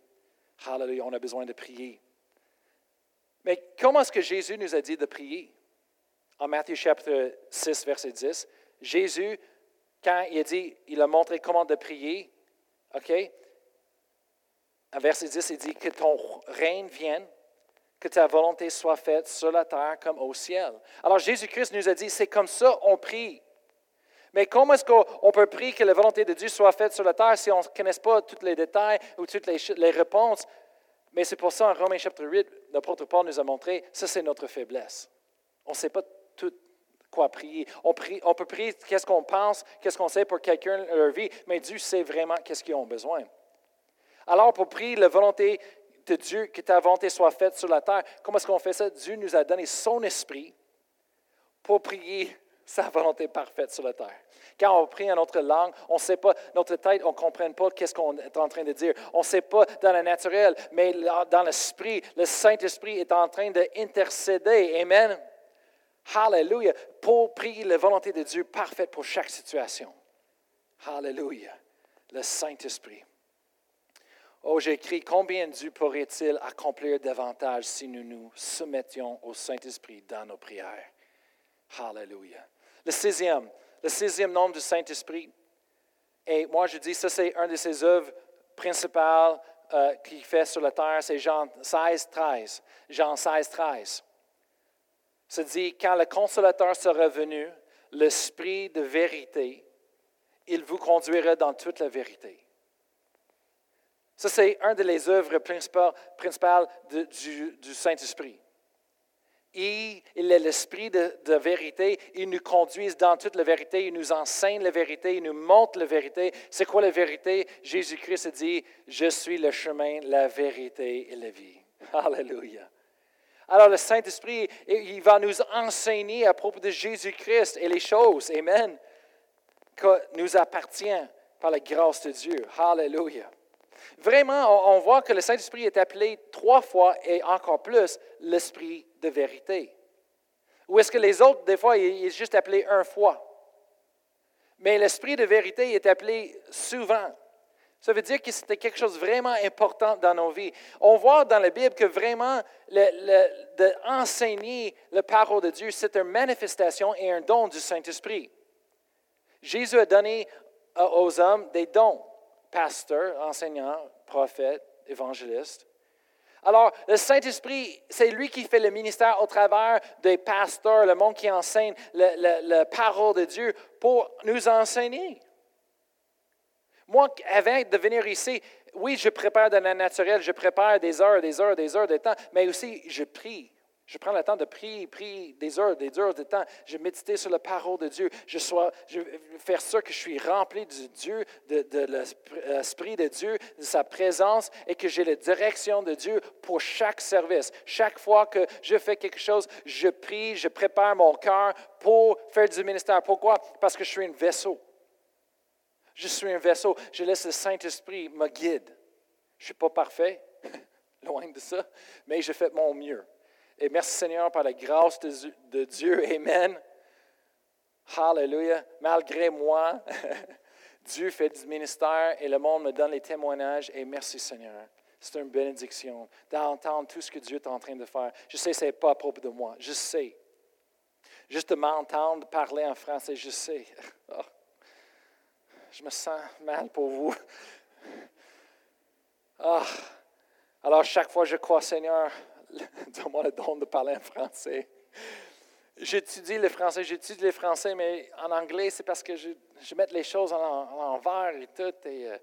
Hallelujah. On a besoin de prier. Mais comment est-ce que Jésus nous a dit de prier? En Matthieu chapitre 6, verset 10, Jésus, quand il a dit, il a montré comment de prier, OK? En verset 10, il dit que ton règne vienne, que ta volonté soit faite sur la terre comme au ciel. Alors Jésus-Christ nous a dit, c'est comme ça on prie. Mais comment est-ce qu'on peut prier que la volonté de Dieu soit faite sur la terre si on ne connaît pas tous les détails ou toutes les, réponses? Mais c'est pour ça, en Romains chapitre 8, l'apôtre Paul nous a montré, ça c'est notre faiblesse. On ne sait pas tout quoi prier. On, prie, on peut prier qu'est-ce qu'on pense, qu'est-ce qu'on sait pour quelqu'un leur vie, mais Dieu sait vraiment qu'est-ce qu'ils ont besoin. Alors, pour prier la volonté de Dieu, que ta volonté soit faite sur la terre, comment est-ce qu'on fait ça? Dieu nous a donné son esprit pour prier sa volonté parfaite sur la terre. Quand on prie en notre langue, on ne sait pas, notre tête, on ne comprend pas qu'est-ce qu'on est en train de dire. On ne sait pas dans le naturel, mais dans l'esprit, le Saint-Esprit est en train d'intercéder. Amen. Hallelujah. Pour prier la volonté de Dieu parfaite pour chaque situation. Hallelujah. Le Saint-Esprit. Oh, j'écris, combien Dieu pourrait-il accomplir davantage si nous nous soumettions au Saint-Esprit dans nos prières? Hallelujah. Le sixième, le sixième nom du Saint-Esprit, et moi je dis, ça c'est un de ses œuvres principales euh, qu'il fait sur la terre, c'est Jean 16, 13. Jean 16, 13. Ça dit, quand le consolateur sera venu, l'Esprit de vérité, il vous conduira dans toute la vérité. Ça, c'est une des œuvres principales, du, Saint-Esprit. Il, est l'esprit de, vérité. Il nous conduit dans toute la vérité. Il nous enseigne la vérité. Il nous montre la vérité. C'est quoi la vérité? Jésus-Christ dit, je suis le chemin, la vérité et la vie. Alléluia. Alors le Saint-Esprit, il va nous enseigner à propos de Jésus-Christ et les choses, Amen, qui nous appartient par la grâce de Dieu. Alléluia. Vraiment, on, voit que le Saint-Esprit est appelé trois fois et encore plus l'Esprit de vérité. Ou est-ce que les autres, des fois, il est juste appelé une fois? Mais l'Esprit de vérité est appelé souvent. Ça veut dire que c'était quelque chose de vraiment important dans nos vies. On voit dans la Bible que vraiment d'enseigner la parole de Dieu, c'est une manifestation et un don du Saint-Esprit. Jésus a donné euh, aux hommes des dons pasteur, enseignant, prophète, évangéliste. Alors, le Saint-Esprit, c'est lui qui fait le ministère au travers des pasteurs, le monde qui enseigne la parole de Dieu pour nous enseigner. Moi, avant de venir ici, oui, je prépare de la naturelle, je prépare des heures, des heures, des heures de temps, mais aussi je prie. Je prends le temps de prier, prier des heures, des heures de temps. Je médite sur la parole de Dieu. Je, sois, je faire ça que je suis rempli du Dieu, de, l'Esprit de Dieu, de sa présence et que j'ai la direction de Dieu pour chaque service. Chaque fois que je fais quelque chose, je prie, je prépare mon cœur pour faire du ministère. Pourquoi? Parce que je suis un vaisseau. Je suis un vaisseau. Je laisse le Saint-Esprit me guide. Je ne suis pas parfait, <laughs> loin de ça, mais je fais mon mieux. Et merci Seigneur par la grâce de, Dieu. <laughs> Amen. Hallelujah. Malgré moi, <laughs> Dieu fait du ministère et le monde me donne les témoignages. Et merci Seigneur. C'est une bénédiction d'entendre tout ce que Dieu est en train de faire. Je sais ce n'est pas à propos de moi. Je sais. Juste de m'entendre parler en français, je sais. <laughs> Oh. Je me sens mal pour vous. Oh. Alors chaque fois, je crois, Seigneur, <laughs> donne-moi le don de parler en français. J'étudie le français, j'étudie le français, mais en anglais, c'est parce que je, mets les choses en, envers et tout. Euh,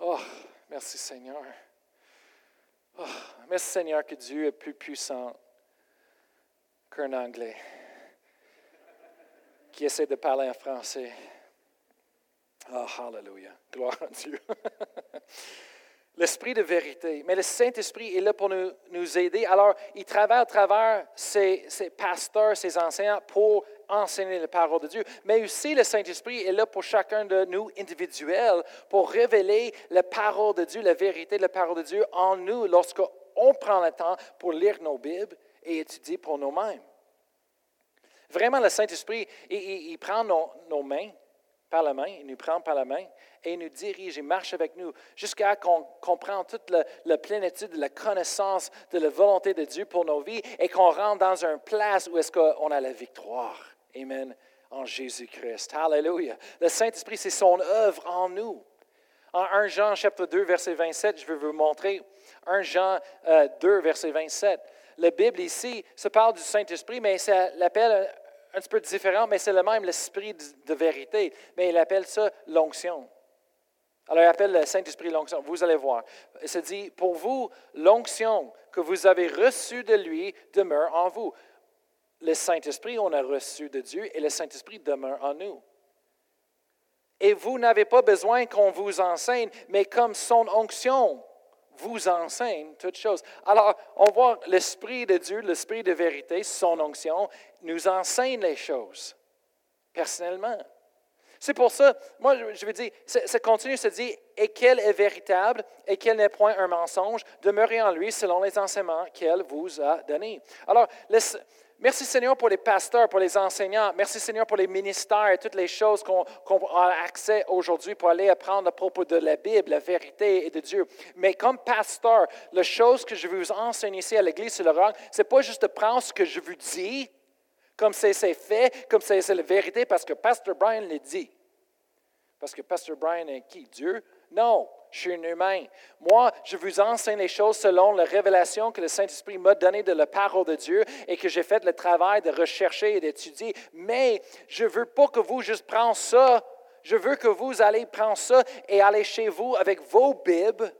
oh, merci Seigneur. Oh, merci Seigneur que Dieu est plus puissant qu'un anglais qui essaie de parler en français. Oh, hallelujah. Gloire à Dieu. <laughs> l'esprit de vérité. Mais le Saint-Esprit est là pour nous, nous, aider. Alors, il travaille à travers ses, pasteurs, ses enseignants pour enseigner la parole de Dieu. Mais aussi, le Saint-Esprit est là pour chacun de nous individuels, pour révéler la parole de Dieu, la vérité de la parole de Dieu en nous lorsqu'on prend le temps pour lire nos Bibles et étudier pour nous-mêmes. Vraiment, le Saint-Esprit, il, prend nos mains la main, il nous prend par la main et il nous dirige, il marche avec nous jusqu'à qu'on comprenne toute la, plénitude de la connaissance de la volonté de Dieu pour nos vies et qu'on rentre dans une place où est-ce qu'on a la victoire. Amen. En Jésus-Christ. Alléluia. Le Saint-Esprit, c'est son œuvre en nous. En 1 Jean chapitre 2, verset 27, je vais vous montrer 1 Jean 2, euh, verset 27. La Bible ici se parle du Saint-Esprit, mais ça l'appelle un petit peu différent, mais c'est le même, l'esprit de vérité. Mais il appelle ça l'onction. Alors, il appelle le Saint-Esprit l'onction. Vous allez voir. Il se dit, pour vous, l'onction que vous avez reçue de lui demeure en vous. Le Saint-Esprit, on a reçu de Dieu et le Saint-Esprit demeure en nous. Et vous n'avez pas besoin qu'on vous enseigne, mais comme son onction vous enseigne toutes choses. Alors, on voit l'Esprit de Dieu, l'Esprit de vérité, son onction, nous enseigne les choses. personnellement. C'est pour ça, moi, je veux dire, ça continue, se dit, et qu'elle est véritable et qu'elle n'est point un mensonge, demeurez en lui selon les enseignements qu'elle vous a donnés. Alors, merci Seigneur pour les pasteurs, pour les enseignants. Merci Seigneur pour les ministères et toutes les choses qu'on a accès aujourd'hui pour aller apprendre à propos de la Bible, la vérité et de Dieu. Mais comme pasteur, la chose que je veux vous enseigner ici à l'Église sur le roc, ce n'est pas juste de prendre ce que je vous dis, comme c'est fait, comme c'est la vérité, parce que Pasteur Brian l'a dit. Parce que Pasteur Brian est qui? Dieu? Non, je suis un humain. Moi, je vous enseigne les choses selon la révélation que le Saint-Esprit m'a donnée de la parole de Dieu et que j'ai fait le travail de rechercher et d'étudier. Mais je ne veux pas que vous juste preniez ça. Je veux que vous allez prendre ça et aller chez vous avec vos Bibles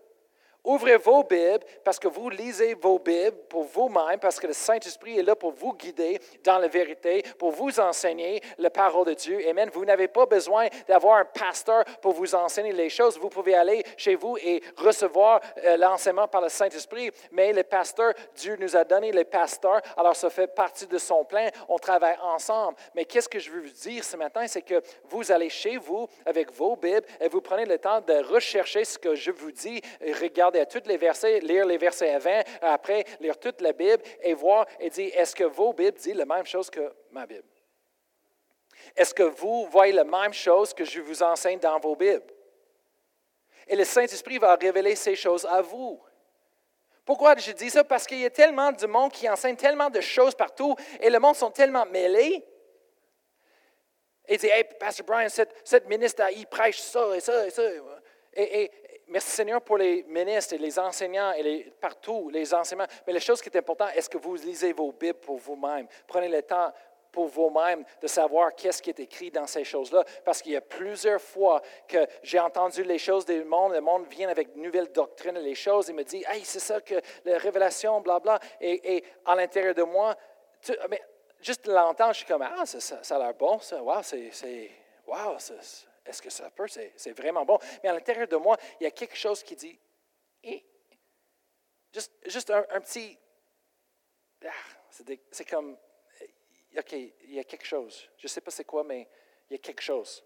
Ouvrez vos Bibles parce que vous lisez vos Bibles pour vous-même, parce que le Saint-Esprit est là pour vous guider dans la vérité, pour vous enseigner la parole de Dieu. Amen. Vous n'avez pas besoin d'avoir un pasteur pour vous enseigner les choses. Vous pouvez aller chez vous et recevoir euh, l'enseignement par le Saint-Esprit. Mais le pasteur, Dieu nous a donné les pasteurs, alors ça fait partie de son plan. On travaille ensemble. Mais qu'est-ce que je veux vous dire ce matin, c'est que vous allez chez vous avec vos Bibles et vous prenez le temps de rechercher ce que je vous dis. Regardez à tous les versets, lire les versets avant, après lire toute la Bible et voir et dire, est-ce que vos Bibles disent la même chose que ma Bible? Est-ce que vous voyez la même chose que je vous enseigne dans vos Bibles? Et le Saint-Esprit va révéler ces choses à vous. Pourquoi je dis ça? Parce qu'il y a tellement de monde qui enseigne tellement de choses partout et le monde sont tellement mêlés. Et dit, hey, Pastor Brian, cette, ministre, il prêche ça et ça et ça. et, merci Seigneur pour les ministres et les enseignants et les, partout, les enseignements. Mais la chose qui est importante, est-ce que vous lisez vos Bibles pour vous-même? Prenez le temps pour vous-même de savoir qu'est-ce qui est écrit dans ces choses-là. Parce qu'il y a plusieurs fois que j'ai entendu les choses du monde, le monde vient avec de nouvelles doctrines et les choses, il me dit, hey, c'est ça que la révélation, blabla. Et, et à l'intérieur de moi, mais juste l'entendre, je suis comme, ah, ça, ça, a l'air bon, ça, wow, c'est, wow, c'est est-ce que ça peut? C'est vraiment bon. Mais à l'intérieur de moi, il y a quelque chose qui dit, eh, juste, un, petit, ah, c'est comme, eh, OK, il y a quelque chose. Je ne sais pas c'est quoi, mais il y a quelque chose.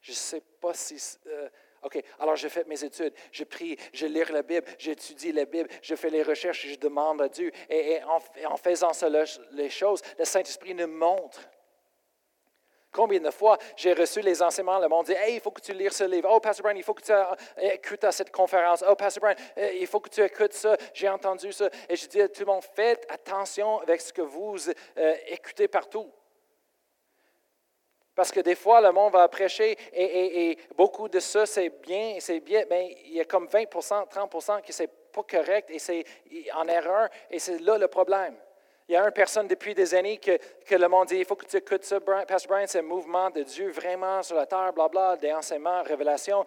Je ne sais pas si... Euh, OK, alors j'ai fait mes études, je prie, je lis la Bible, j'étudie la Bible, je fais les recherches, je demande à Dieu. Et, en, en, faisant cela, les choses, le Saint-Esprit nous montre Combien de fois j'ai reçu les enseignements, le monde dit Hey, il faut que tu lises ce livre. Oh, Pastor Brian, il faut que tu écoutes à cette conférence. Oh, Pastor Brian, euh, il faut que tu écoutes ça. J'ai entendu ça. Et je dis à tout le monde Faites attention avec ce que vous euh, écoutez partout. Parce que des fois, le monde va prêcher et, beaucoup de ça, c'est bien, c'est bien, mais il y a comme 20% 30% qui c'est pas correct et c'est en erreur et c'est là le problème. Il y a une personne depuis des années que, le monde dit il faut que tu écoutes ça, Pastor Brian, c'est un mouvement de Dieu vraiment sur la terre, blabla, des enseignements, révélations.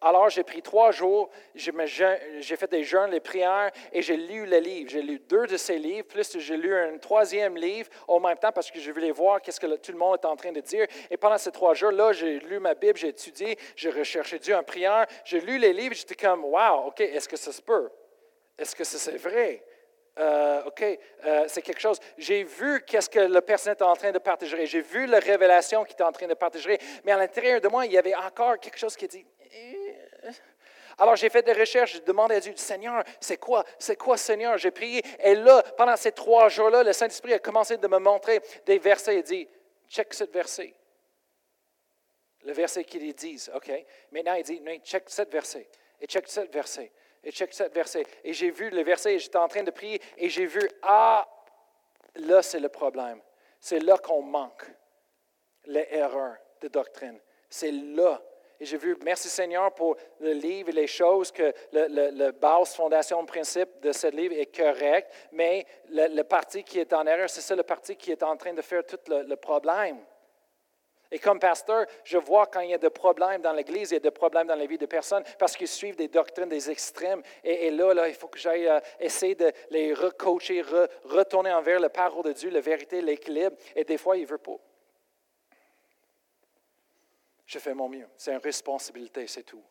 Alors, j'ai pris trois jours, j'ai fait des jeûnes, des prières, et j'ai lu le livre. J'ai lu deux de ces livres, plus j'ai lu un troisième livre en même temps parce que je voulais voir qu'est-ce que tout le monde est en train de dire. Et pendant ces trois jours-là, j'ai lu ma Bible, j'ai étudié, j'ai recherché Dieu en prière, j'ai lu les livres, j'étais comme, wow, OK, est-ce que ça se peut? Est-ce que c'est vrai? Euh, OK, euh, c'est quelque chose. J'ai vu qu'est-ce que le personne était en train de partager. J'ai vu la révélation qu'il était en train de partager. Mais à l'intérieur de moi, il y avait encore quelque chose qui dit. Eh. Alors j'ai fait des recherches, j'ai demandé à Dieu, Seigneur, c'est quoi? C'est quoi, Seigneur? J'ai prié. Et là, pendant ces trois jours-là, le Saint-Esprit a commencé de me montrer des versets. Il dit, check ce verset. Le verset qu'il dit, OK? Maintenant, il dit, check ce verset. Et check ce verset. Et check ce verset. Et j'ai vu le verset, et j'étais en train de prier, et j'ai vu, ah, là, c'est le problème. C'est là qu'on manque les erreurs de doctrine. C'est là. Et j'ai vu, merci Seigneur pour le livre et les choses, que le, le, base, fondation, principe de ce livre est correct, mais le, parti qui est en erreur, c'est ça le parti qui est en train de faire tout le problème. Et comme pasteur, je vois quand il y a des problèmes dans l'Église, il y a des problèmes dans la vie de personnes parce qu'ils suivent des doctrines, des extrêmes. Et, là, il faut que j'aille euh, essayer de les recoacher, retourner envers la parole de Dieu, la vérité, l'équilibre. Et des fois, il ne veut pas. Je fais mon mieux. C'est une responsabilité, c'est tout.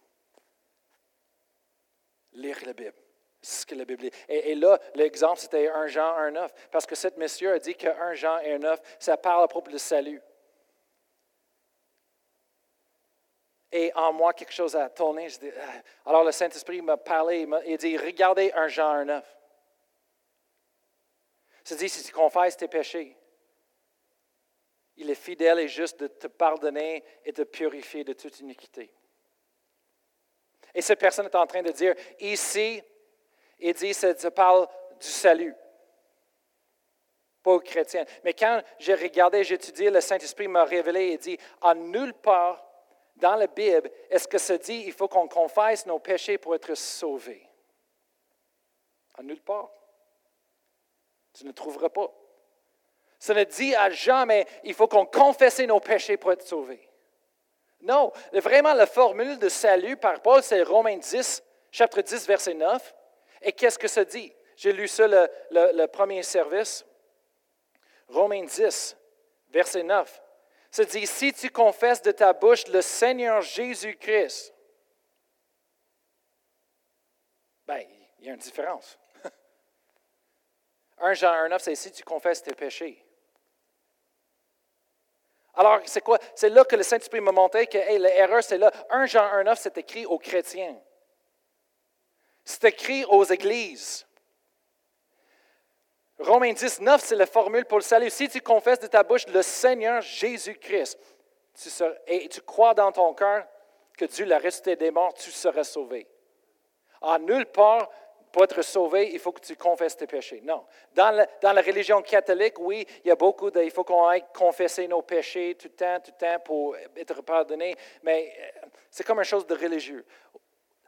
Lire la Bible. C'est ce que la Bible dit. Et, là, l'exemple, c'était 1 Jean 1,9. Parce que cette monsieur a dit que 1 Jean 1,9, ça parle à propos du salut. Et en moi quelque chose a tourné. Ah. Alors le Saint-Esprit m'a parlé, il dit, regardez un Jean 9. Ça dit, si tu confesses tes péchés, il est fidèle et juste de te pardonner et de purifier de toute iniquité. Et cette personne est en train de dire, ici, il dit, ça parle du salut, pas aux chrétiens. Mais quand j'ai regardé, j'ai étudié, le Saint-Esprit m'a révélé et dit, en nulle part dans la Bible est-ce que ça dit il faut qu'on confesse nos péchés pour être sauvés? En nulle part. Tu ne trouveras pas. Ça ne dit à jamais il faut qu'on confesse nos péchés pour être sauvés. Non, vraiment la formule de salut par Paul, c'est Romains 10, chapitre 10, verset 9. Et qu'est-ce que ça dit? J'ai lu ça le, le premier service. Romains 10, verset 9. Ça dit, si tu confesses de ta bouche le Seigneur Jésus-Christ, ben, il y a une différence. <laughs> 1 Jean 1, 9, c'est si tu confesses tes péchés. Alors, c'est quoi? C'est là que le Saint-Esprit m'a montré que l'erreur, c'est là. 1 Jean 1, 9, c'est écrit aux chrétiens. C'est écrit aux églises. Romains 10, 9, c'est la formule pour le salut. Si tu confesses de ta bouche le Seigneur Jésus-Christ et tu crois dans ton cœur que Dieu l'a ressuscité des morts, tu seras sauvé. En nulle part, pour être sauvé, il faut que tu confesses tes péchés. Non. Dans la, religion catholique, oui, il y a beaucoup de. Il faut qu'on aille confesser nos péchés tout le temps, tout le temps pour être pardonné. Mais euh, c'est comme une chose de religieux.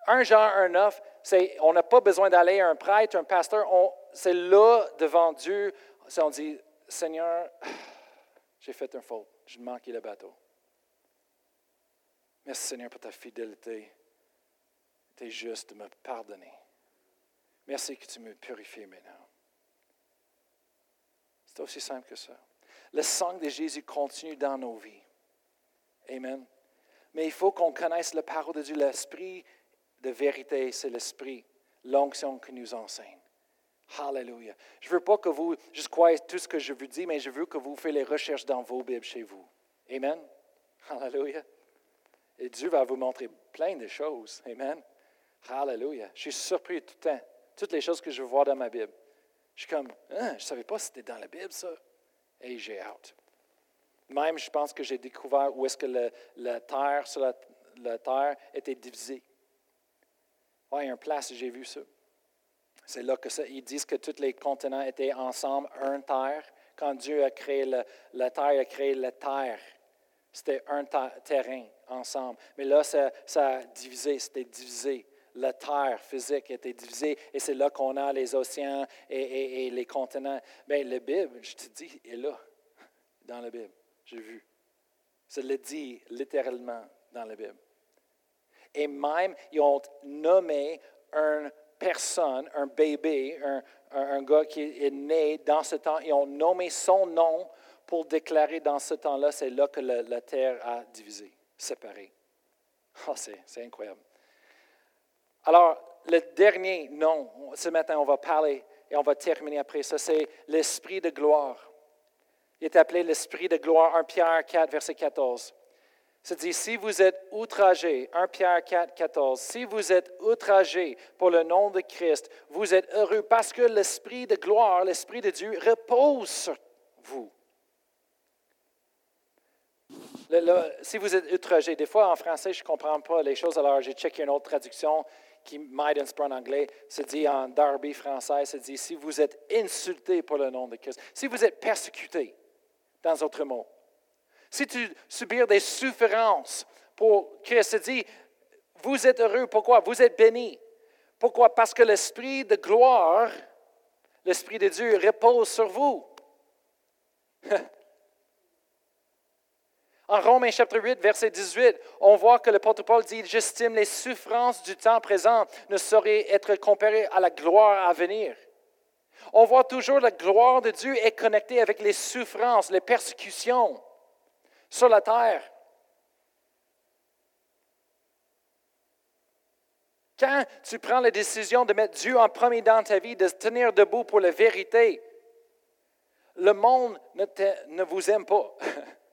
Un Jean 1, 9, c'est on n'a pas besoin d'aller à un prêtre, un pasteur. C'est là, devant Dieu, on dit Seigneur, <sighs> j'ai fait un faute, j'ai manqué le bateau. Merci Seigneur pour ta fidélité. Tu es juste de me pardonner. Merci que tu me purifies maintenant. C'est aussi simple que ça. Le sang de Jésus continue dans nos vies. Amen. Mais il faut qu'on connaisse la parole de Dieu. L'esprit de vérité, c'est l'esprit, l'onction que nous enseigne. Hallelujah. Je ne veux pas que vous juste croyez tout ce que je vous dis, mais je veux que vous fassiez les recherches dans vos Bibles chez vous. Amen. Hallelujah. Et Dieu va vous montrer plein de choses. Amen. Hallelujah. Je suis surpris tout le temps toutes les choses que je vois dans ma Bible. Je suis comme, hein, je ne savais pas si c'était dans la Bible, ça. Et j'ai hâte. Même, je pense que j'ai découvert où est-ce que la terre sur la, terre était divisée. Il y a place, j'ai vu ça. C'est là que ça, ils disent que tous les continents étaient ensemble, un terre. Quand Dieu a créé le, la terre, il a créé la terre. C'était un terrain ensemble. Mais là, ça, ça a divisé, c'était divisé la terre physique était divisée et c'est là qu'on a les océans et, les continents. Bien, la Bible, je te dis, est là, dans la Bible. J'ai vu. Ça le dit littéralement dans la Bible. Et même, ils ont nommé une personne, un bébé, un, un, gars qui est né dans ce temps, ils ont nommé son nom pour déclarer dans ce temps-là, c'est là que la, terre a divisé, séparé. <laughs> Oh, c'est incroyable. Alors, le dernier nom, ce matin, on va parler et on va terminer après ça, c'est l'esprit de gloire. Il est appelé l'esprit de gloire, 1 Pierre 4, verset 14. Ça dit, si vous êtes outragés, 1 Pierre 4, 14, si vous êtes outragés pour le nom de Christ, vous êtes heureux parce que l'esprit de gloire, l'esprit de Dieu repose sur vous. si vous êtes outragés, des fois en français, je ne comprends pas les choses, alors j'ai checké une autre traduction qui m'aide un en anglais, se dit en Darby français, se dit si vous êtes insulté pour le nom de Christ, si vous êtes persécuté, dans d'autres mots, si tu subis des souffrances pour Christ, dit vous êtes heureux, pourquoi? Vous êtes béni. Pourquoi? Parce que l'esprit de gloire, l'esprit de Dieu repose sur vous. <laughs> En Romains chapitre 8, verset 18, on voit que l'apôtre Paul dit, j'estime les souffrances du temps présent ne sauraient être comparées à la gloire à venir. On voit toujours la gloire de Dieu est connectée avec les souffrances, les persécutions sur la terre. Quand tu prends la décision de mettre Dieu en premier dans ta vie, de se tenir debout pour la vérité, le monde ne, ne vous aime pas.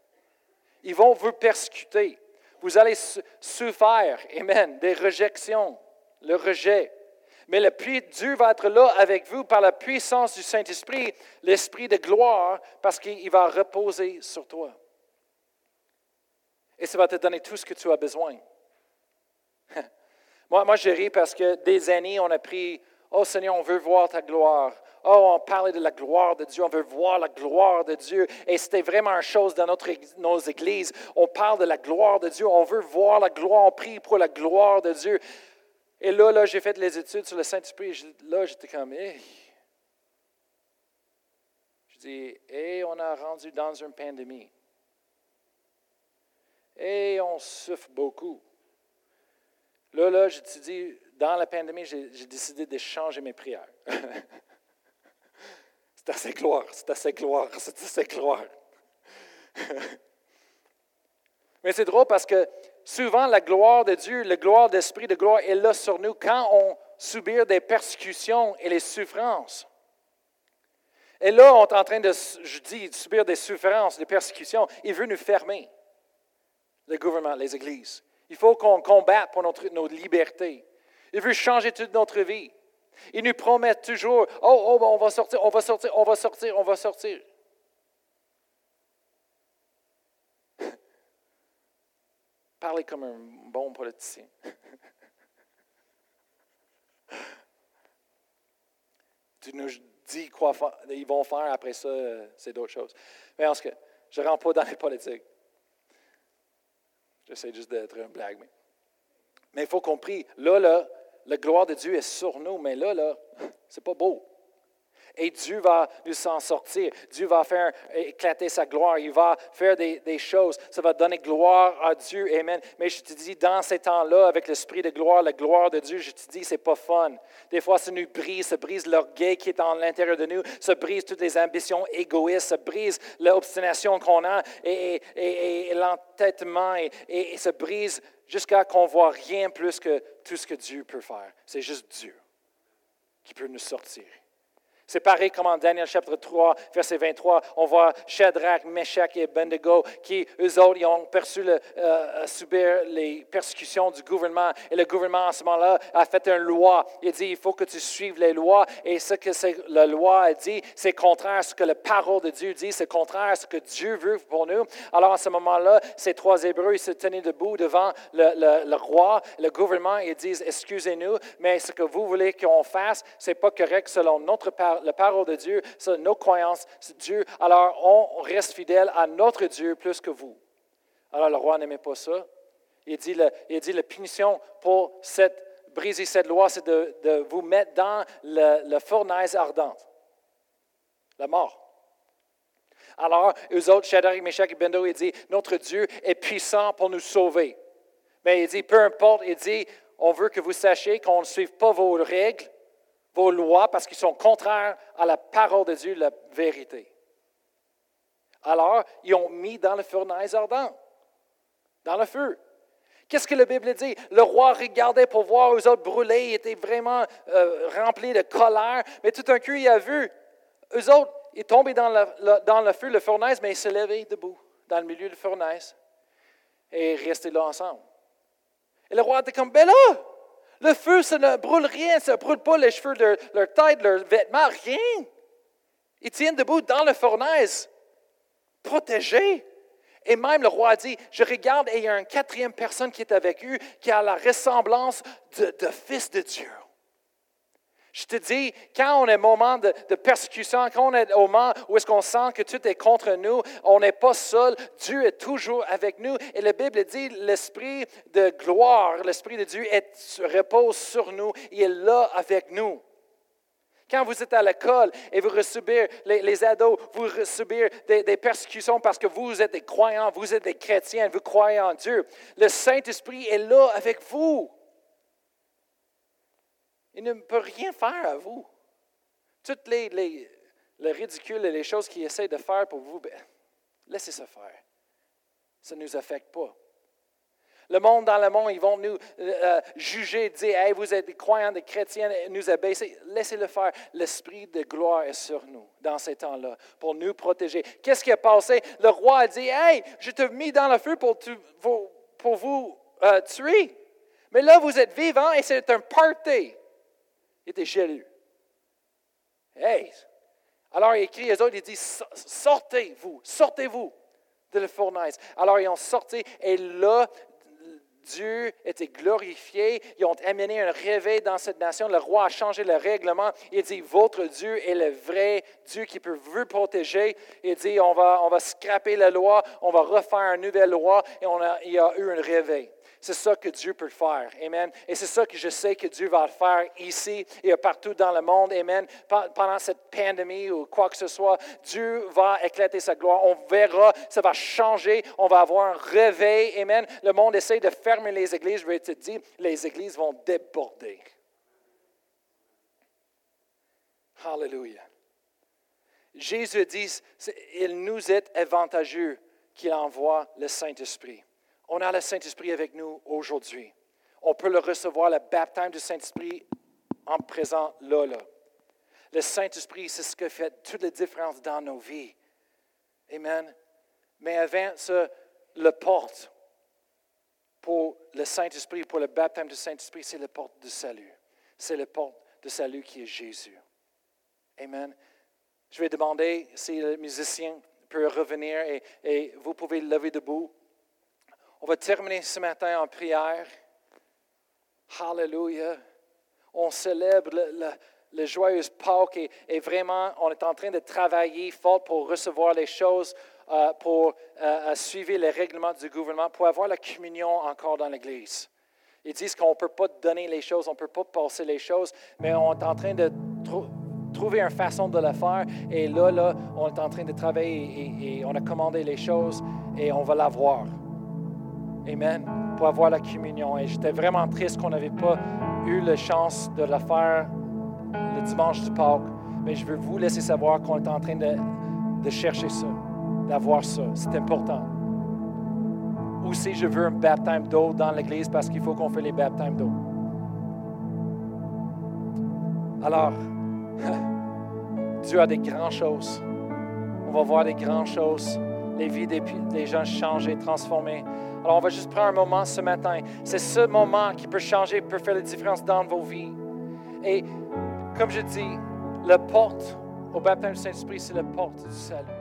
<laughs> Ils vont vous persécuter. vous allez souffrir, amen, des rejections, le rejet. Mais le Dieu va être là avec vous par la puissance du Saint-Esprit, l'Esprit de gloire, parce qu'il va reposer sur toi. Et ça va te donner tout ce que tu as besoin. <laughs> moi, moi, je ris parce que des années, on a pris, oh Seigneur, on veut voir ta gloire. Oh, on parlait de la gloire de Dieu, on veut voir la gloire de Dieu. Et c'était vraiment une chose dans notre, nos églises. On parle de la gloire de Dieu, on veut voir la gloire, on prie pour la gloire de Dieu. Et là, là j'ai fait les études sur le Saint-Esprit. Là, j'étais comme, hey. Je dis, et on a rendu dans une pandémie. Et on souffre beaucoup. Là, là, dis, dans la pandémie, j'ai décidé de changer mes prières. <laughs> c'est assez gloire, c'est assez gloire, c'est assez gloire. <laughs> Mais c'est drôle parce que souvent la gloire de Dieu, la gloire d'esprit de gloire est là sur nous quand on subit des persécutions et les souffrances. Et là, on est en train de, je dis, de subir des souffrances, des persécutions. Il veut nous fermer, le gouvernement, les églises. Il faut qu'on combatte pour notre, nos libertés. Il veut changer toute notre vie. Il nous promet toujours, oh, oh, on va sortir, on va sortir, on va sortir, on va sortir. <laughs> Parlez comme un bon politicien. <laughs> tu nous dis quoi ils vont faire, après ça, c'est d'autres choses. Mais en ce cas, je ne rentre pas dans les politiques. J'essaie juste d'être un blague. Mais il faut comprendre, là, là, la gloire de Dieu est sur nous, mais là, là, c'est pas beau. Et Dieu va nous en sortir. Dieu va faire éclater sa gloire. Il va faire des, choses. Ça va donner gloire à Dieu. Amen. Mais je te dis, dans ces temps-là, avec l'esprit de gloire, la gloire de Dieu, je te dis, c'est pas fun. Des fois, ça nous brise, ça brise l'orgueil qui est en l'intérieur de nous, ça brise toutes les ambitions égoïstes, ça brise l'obstination qu'on a et, et, l'entêtement et, et ça brise jusqu'à qu'on voit rien plus que tout ce que Dieu peut faire. C'est juste Dieu qui peut nous sortir. C'est pareil comme en Daniel chapitre 3, verset 23, on voit Shadrach, Meshach et Abednego qui, eux autres, ont perçu le, euh, subir les persécutions du gouvernement. Et le gouvernement, en ce moment-là, a fait une loi. Il dit, il faut que tu suives les lois. Et ce que la loi a dit, c'est contraire à ce que la parole de Dieu dit, c'est contraire à ce que Dieu veut pour nous. Alors, en ce moment-là, ces trois Hébreux, ils se tenaient debout devant le, le roi, le gouvernement, et ils disent, excusez-nous, mais ce que vous voulez qu'on fasse, c'est pas correct selon notre parole la parole de Dieu, nos croyances, c'est Dieu. Alors, on reste fidèle à notre Dieu plus que vous. Alors, le roi n'aimait pas ça. Il dit, il dit la punition pour briser cette loi, c'est de, vous mettre dans la fournaise ardente, la mort. Alors, eux autres, Shadrach, Meshach et Bendo, il dit, notre Dieu est puissant pour nous sauver. Mais il dit, peu importe, il dit, on veut que vous sachiez qu'on ne suive pas vos règles, vos lois parce qu'ils sont contraires à la parole de Dieu, la vérité. Alors, ils ont mis dans le fournaise ardent, dans le feu. Qu'est-ce que la Bible dit? Le roi regardait pour voir eux autres brûler, il était vraiment euh, rempli de colère, mais tout d'un coup, il a vu, eux autres, ils tombaient dans le, dans le feu, le fournaise, mais ils se levaient debout, dans le milieu du fournaise, et restaient là ensemble. Et le roi était comme, ben là, le feu, ça ne brûle rien, ça ne brûle pas les cheveux, leur, leur tête, leurs vêtements, rien. Ils tiennent debout dans la fournaise, protégés. Et même le roi dit, je regarde et il y a une quatrième personne qui est avec eux, qui a la ressemblance de, de fils de Dieu. Je te dis, quand on est au moment de, persécution, quand on est au moment où est-ce qu'on sent que tout est contre nous, on n'est pas seul. Dieu est toujours avec nous. Et la Bible dit, l'esprit de gloire, l'esprit de Dieu est, repose sur nous. Il est là avec nous. Quand vous êtes à l'école et vous recevez, les, ados, vous recevez des, des, persécutions parce que vous êtes des croyants, vous êtes des chrétiens, vous croyez en Dieu. Le Saint-Esprit est là avec vous. Il ne peut rien faire à vous. Toutes les, les, le ridicule et les choses qu'il essaie de faire pour vous, ben, laissez ça faire. Ça ne nous affecte pas. Le monde dans le monde, ils vont nous euh, euh, juger, dire hey, vous êtes des croyants, des chrétiens, nous abaisser. Laissez-le faire. L'esprit de gloire est sur nous dans ces temps-là pour nous protéger. Qu'est-ce qui a passé? Le roi a dit Hey, je t'ai mis dans le feu pour, vous euh, tuer. Mais là, vous êtes vivants et c'est un party. Il était jaloux. Hey! Alors il écrit aux autres, il dit Sortez-vous, sortez-vous de la fournaise. Alors ils ont sorti et là, Dieu était glorifié. Ils ont amené un réveil dans cette nation. Le roi a changé le règlement. Il dit, votre Dieu est le vrai Dieu qui peut vous protéger. Il dit, on va, on va scraper la loi, on va refaire une nouvelle loi et on il y a eu un réveil. C'est ça que Dieu peut faire. Amen. Et c'est ça que je sais que Dieu va faire ici et partout dans le monde. Amen. Pendant cette pandémie ou quoi que ce soit, Dieu va éclater sa gloire. On verra, ça va changer. On va avoir un réveil. Amen. Le monde essaie de fermer les églises. Je vais te dire, les églises vont déborder. Hallelujah. Jésus dit, il nous est avantageux qu'il envoie le Saint-Esprit. On a le Saint-Esprit avec nous aujourd'hui. On peut le recevoir, le baptême du Saint-Esprit en présent là, là. Le Saint-Esprit, c'est ce qui fait toute la différence dans nos vies. Amen. Mais avant ça, le porte pour le Saint-Esprit, pour le baptême du Saint-Esprit, c'est le porte de salut. C'est le porte de salut qui est Jésus. Amen. Je vais demander si le musicien peut revenir et, et vous pouvez lever debout. On va terminer ce matin en prière. Hallelujah. On célèbre le, joyeux Pâques et, vraiment, on est en train de travailler fort pour recevoir les choses, euh, pour euh, suivre les règlements du gouvernement, pour avoir la communion encore dans l'Église. Ils disent qu'on ne peut pas donner les choses, on ne peut pas passer les choses, mais on est en train de trouver une façon de le faire. Et là, là, on est en train de travailler et, et on a commandé les choses et on va l'avoir. Amen. Pour avoir la communion. Et j'étais vraiment triste qu'on n'avait pas eu la chance de la faire le dimanche du Pâques. Mais je veux vous laisser savoir qu'on est en train de, chercher ça, d'avoir ça. C'est important. Aussi, je veux un baptême d'eau dans l'Église parce qu'il faut qu'on fasse les baptêmes d'eau. Alors, <laughs> Dieu a des grandes choses. On va voir des grandes choses. Les vies des, gens changées, transformées. Alors, on va juste prendre un moment ce matin. C'est ce moment qui peut changer, peut faire la différence dans vos vies. Et comme je dis, la porte au baptême du Saint-Esprit, c'est la porte du salut.